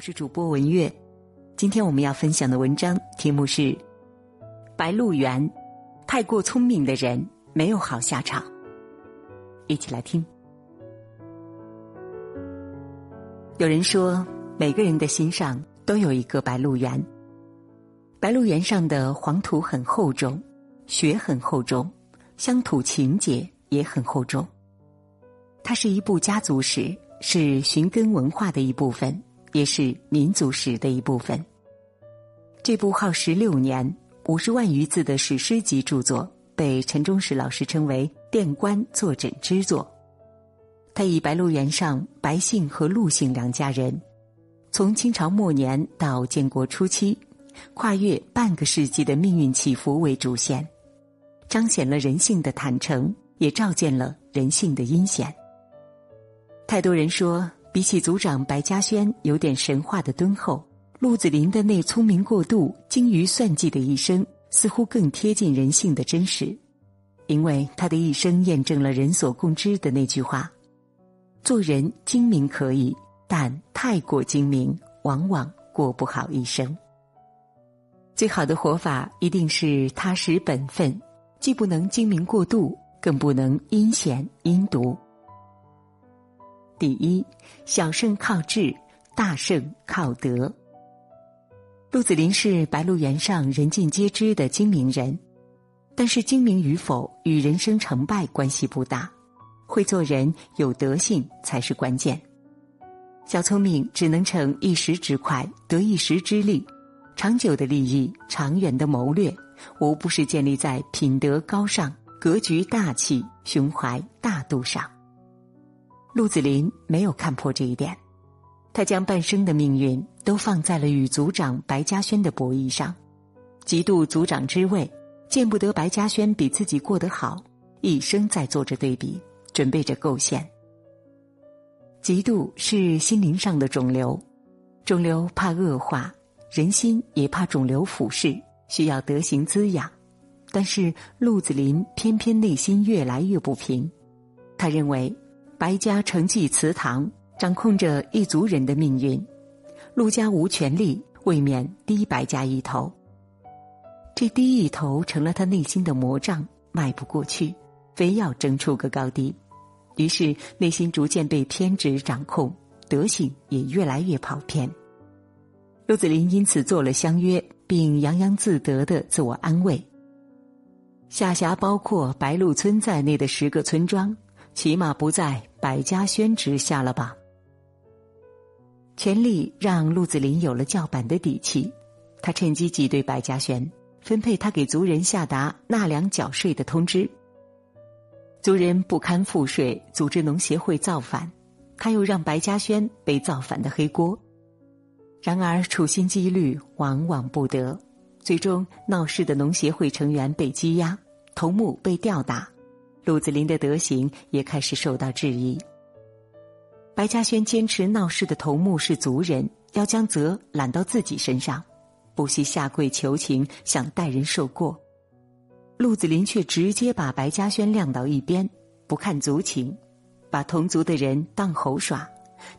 我是主播文月。今天我们要分享的文章题目是《白鹿原》，太过聪明的人没有好下场。一起来听。有人说，每个人的心上都有一个白鹿原。白鹿原上的黄土很厚重，雪很厚重，乡土情结也很厚重。它是一部家族史，是寻根文化的一部分，也是民族史的一部分。这部耗时六年、五十万余字的史诗级著作，被陈忠实老师称为“殿官坐诊之作”。他以白鹿原上白姓和陆姓两家人，从清朝末年到建国初期，跨越半个世纪的命运起伏为主线，彰显了人性的坦诚，也照见了人性的阴险。太多人说，比起族长白嘉轩有点神话的敦厚，鹿子霖的那聪明过度、精于算计的一生，似乎更贴近人性的真实，因为他的一生验证了人所共知的那句话：做人精明可以，但太过精明，往往过不好一生。最好的活法一定是踏实本分，既不能精明过度，更不能阴险阴毒。第一，小胜靠智，大胜靠德。陆子霖是白鹿原上人尽皆知的精明人，但是精明与否与人生成败关系不大，会做人有德性才是关键。小聪明只能逞一时之快，得一时之利，长久的利益、长远的谋略，无不是建立在品德高尚、格局大气、胸怀大度上。陆子霖没有看破这一点，他将半生的命运都放在了与族长白嘉轩的博弈上，嫉妒族长之位，见不得白嘉轩比自己过得好，一生在做着对比，准备着构陷。嫉妒是心灵上的肿瘤，肿瘤怕恶化，人心也怕肿瘤腐蚀，需要德行滋养。但是陆子霖偏偏内心越来越不平，他认为。白家承继祠堂，掌控着一族人的命运。陆家无权利，未免低白家一头。这低一头成了他内心的魔障，迈不过去，非要争出个高低。于是内心逐渐被偏执掌控，德行也越来越跑偏。陆子霖因此做了相约，并洋洋自得的自我安慰：下辖包括白鹿村在内的十个村庄。起码不在百家轩之下了吧？权力让陆子霖有了叫板的底气，他趁机挤兑百家轩，分配他给族人下达纳粮缴税的通知。族人不堪赋税，组织农协会造反，他又让白嘉轩背造反的黑锅。然而处心积虑，往往不得，最终闹事的农协会成员被羁押，头目被吊打。陆子霖的德行也开始受到质疑。白嘉轩坚持闹事的头目是族人，要将责揽到自己身上，不惜下跪求情，想代人受过。陆子霖却直接把白嘉轩晾到一边，不看族情，把同族的人当猴耍，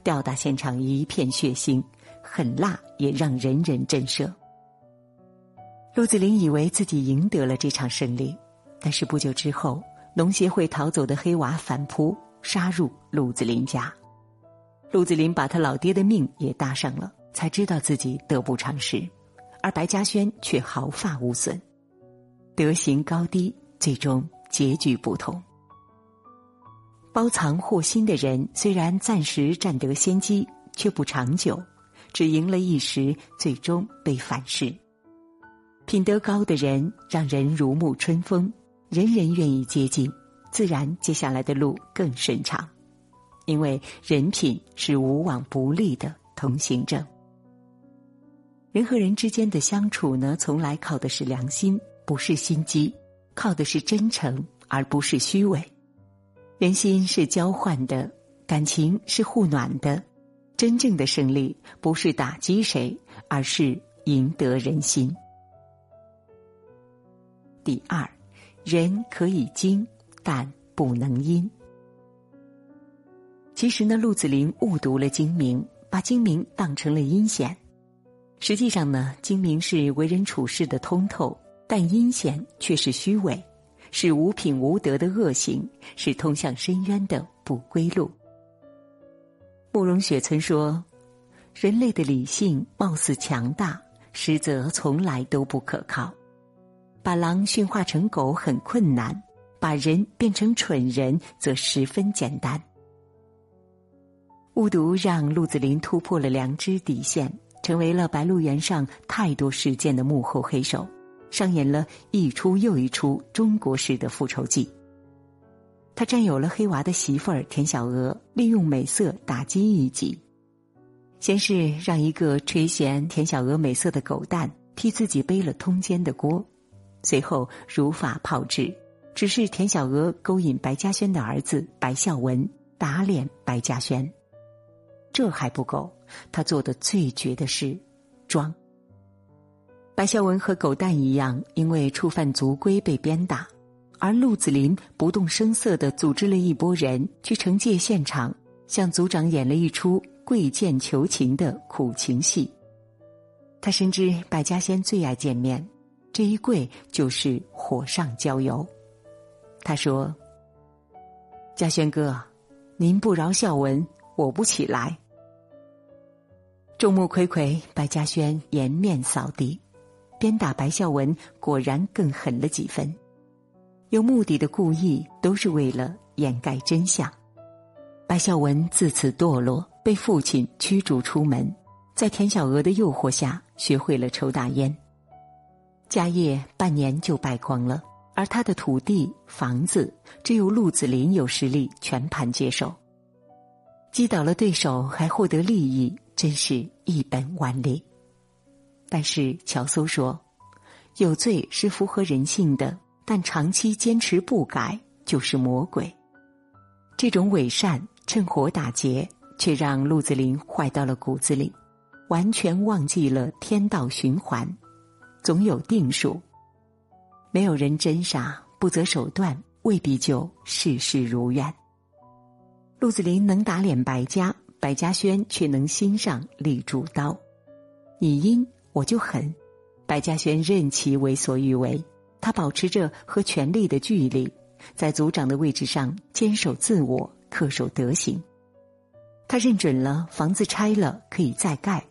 吊打现场一片血腥，狠辣也让人人震慑。陆子霖以为自己赢得了这场胜利，但是不久之后。农协会逃走的黑娃反扑，杀入陆子霖家。陆子霖把他老爹的命也搭上了，才知道自己得不偿失。而白嘉轩却毫发无损，德行高低最终结局不同。包藏祸心的人虽然暂时占得先机，却不长久，只赢了一时，最终被反噬。品德高的人让人如沐春风。人人愿意接近，自然接下来的路更顺畅，因为人品是无往不利的通行证。人和人之间的相处呢，从来靠的是良心，不是心机；靠的是真诚，而不是虚伪。人心是交换的，感情是互暖的。真正的胜利不是打击谁，而是赢得人心。第二。人可以精，但不能阴。其实呢，陆子霖误读了精明，把精明当成了阴险。实际上呢，精明是为人处事的通透，但阴险却是虚伪，是无品无德的恶行，是通向深渊的不归路。慕容雪村说：“人类的理性貌似强大，实则从来都不可靠。把狼驯化成狗很困难，把人变成蠢人则十分简单。”误读让鹿子霖突破了良知底线，成为了白鹿原上太多事件的幕后黑手，上演了一出又一出中国式的复仇记。他占有了黑娃的媳妇儿田小娥，利用美色打击一己。先是让一个垂涎田小娥美色的狗蛋替自己背了通奸的锅，随后如法炮制，只是田小娥勾引白嘉轩的儿子白孝文，打脸白嘉轩。这还不够，他做的最绝的是装。白孝文和狗蛋一样，因为触犯族规被鞭打，而陆子霖不动声色的组织了一拨人去惩戒现场，向族长演了一出跪剑求情的苦情戏。他深知白嘉轩最爱见面，这一跪就是火上浇油。他说：“嘉轩哥，您不饶孝文，我不起来。”众目睽睽，白嘉轩颜面扫地，鞭打白孝文果然更狠了几分。有目的的故意，都是为了掩盖真相。白孝文自此堕落，被父亲驱逐出门，在田小娥的诱惑下，学会了抽大烟。家业半年就败光了，而他的土地、房子，只有陆子霖有实力全盘接手。击倒了对手，还获得利益。真是一本万利，但是乔叟说：“有罪是符合人性的，但长期坚持不改就是魔鬼。”这种伪善趁火打劫，却让陆子霖坏到了骨子里，完全忘记了天道循环，总有定数。没有人真傻，不择手段未必就事事如愿。陆子霖能打脸白家。白嘉轩却能心上立主刀，你阴我就狠。白嘉轩任其为所欲为，他保持着和权力的距离，在族长的位置上坚守自我，恪守德行。他认准了房子拆了可以再盖，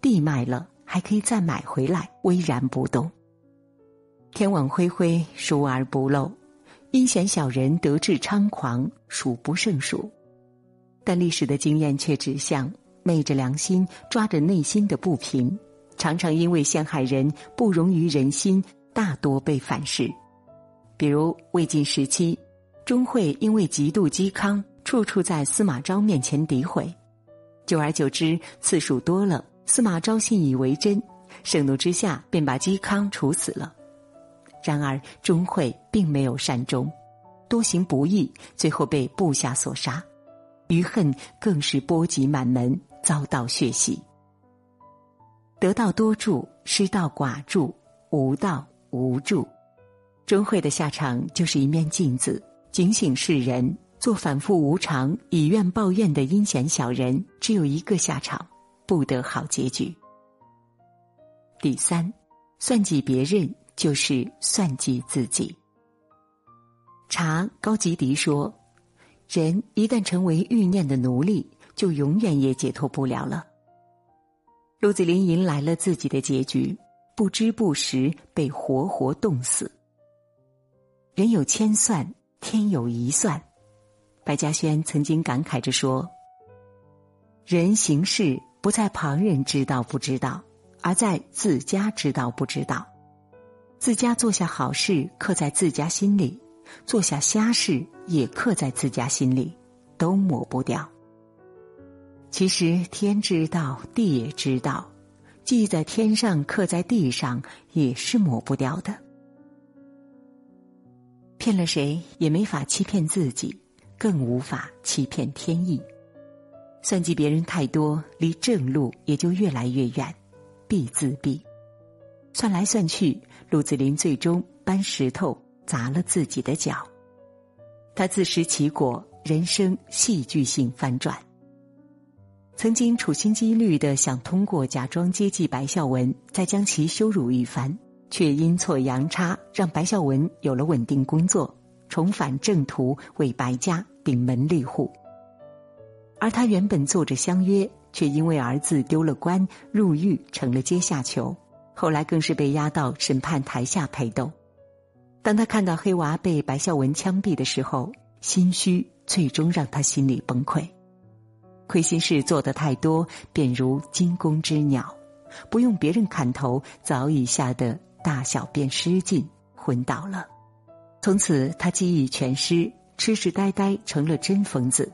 地卖了还可以再买回来，巍然不动。天网恢恢，疏而不漏，阴险小人得志猖狂，数不胜数。但历史的经验却指向，昧着良心、抓着内心的不平，常常因为陷害人不容于人心，大多被反噬。比如魏晋时期，钟会因为嫉妒嵇康，处处在司马昭面前诋毁，久而久之，次数多了，司马昭信以为真，盛怒之下便把嵇康处死了。然而钟会并没有善终，多行不义，最后被部下所杀。余恨更是波及满门，遭到血洗。得道多助，失道寡助，无道无助。钟会的下场就是一面镜子，警醒世人：做反复无常、以怨报怨的阴险小人，只有一个下场，不得好结局。第三，算计别人就是算计自己。查高吉迪说。人一旦成为欲念的奴隶，就永远也解脱不了了。陆子霖迎来了自己的结局，不知不时被活活冻死。人有千算，天有一算。白嘉轩曾经感慨着说：“人行事不在旁人知道不知道，而在自家知道不知道。自家做下好事，刻在自家心里。”做下瞎事也刻在自家心里，都抹不掉。其实天知道，地也知道，记在天上，刻在地上，也是抹不掉的。骗了谁也没法欺骗自己，更无法欺骗天意。算计别人太多，离正路也就越来越远，必自毙。算来算去，陆子霖最终搬石头。砸了自己的脚，他自食其果，人生戏剧性翻转。曾经处心积虑的想通过假装接济白孝文，再将其羞辱一番，却阴错阳差让白孝文有了稳定工作，重返正途，为白家顶门立户。而他原本做着相约，却因为儿子丢了官，入狱成了阶下囚，后来更是被押到审判台下陪斗。当他看到黑娃被白孝文枪毙的时候，心虚最终让他心里崩溃。亏心事做得太多，便如惊弓之鸟，不用别人砍头，早已吓得大小便失禁，昏倒了。从此他记忆全失，痴痴呆呆，成了真疯子。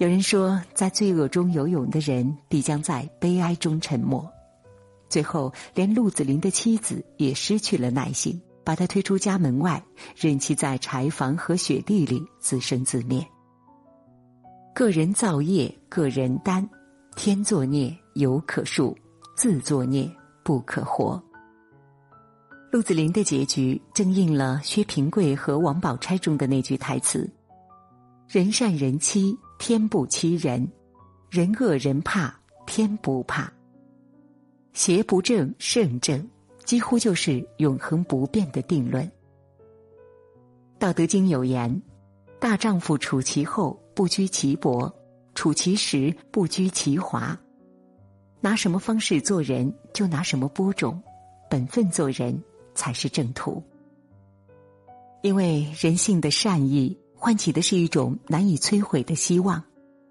有人说，在罪恶中游泳的人，必将在悲哀中沉没。最后，连陆子霖的妻子也失去了耐心。把他推出家门外，任其在柴房和雪地里自生自灭。个人造业，个人担，天作孽犹可恕，自作孽不可活。陆子霖的结局正应了薛平贵和王宝钗中的那句台词：“人善人欺，天不欺人；人恶人怕，天不怕。邪不正，胜正。”几乎就是永恒不变的定论。《道德经》有言：“大丈夫处其厚，不居其薄；处其实，不居其华。”拿什么方式做人，就拿什么播种。本分做人，才是正途。因为人性的善意，唤起的是一种难以摧毁的希望。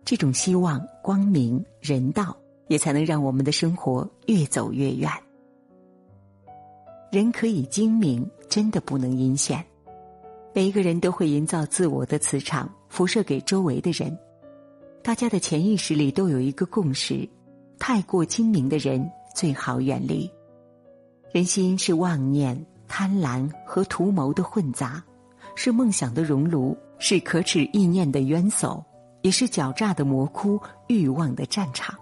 这种希望光明人道，也才能让我们的生活越走越远。人可以精明，真的不能阴险。每一个人都会营造自我的磁场，辐射给周围的人。大家的潜意识里都有一个共识：太过精明的人最好远离。人心是妄念、贪婪和图谋的混杂，是梦想的熔炉，是可耻意念的渊薮，也是狡诈的魔窟、欲望的战场。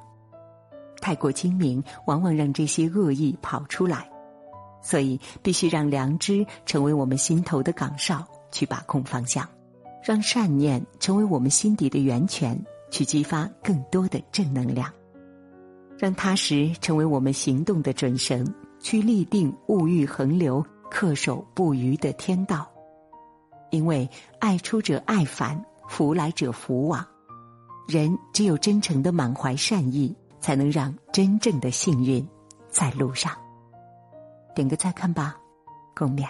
太过精明，往往让这些恶意跑出来。所以，必须让良知成为我们心头的岗哨，去把控方向；让善念成为我们心底的源泉，去激发更多的正能量；让踏实成为我们行动的准绳，去立定物欲横流、恪守不渝的天道。因为爱出者爱返，福来者福往。人只有真诚的满怀善意，才能让真正的幸运在路上。点个赞看吧，共勉。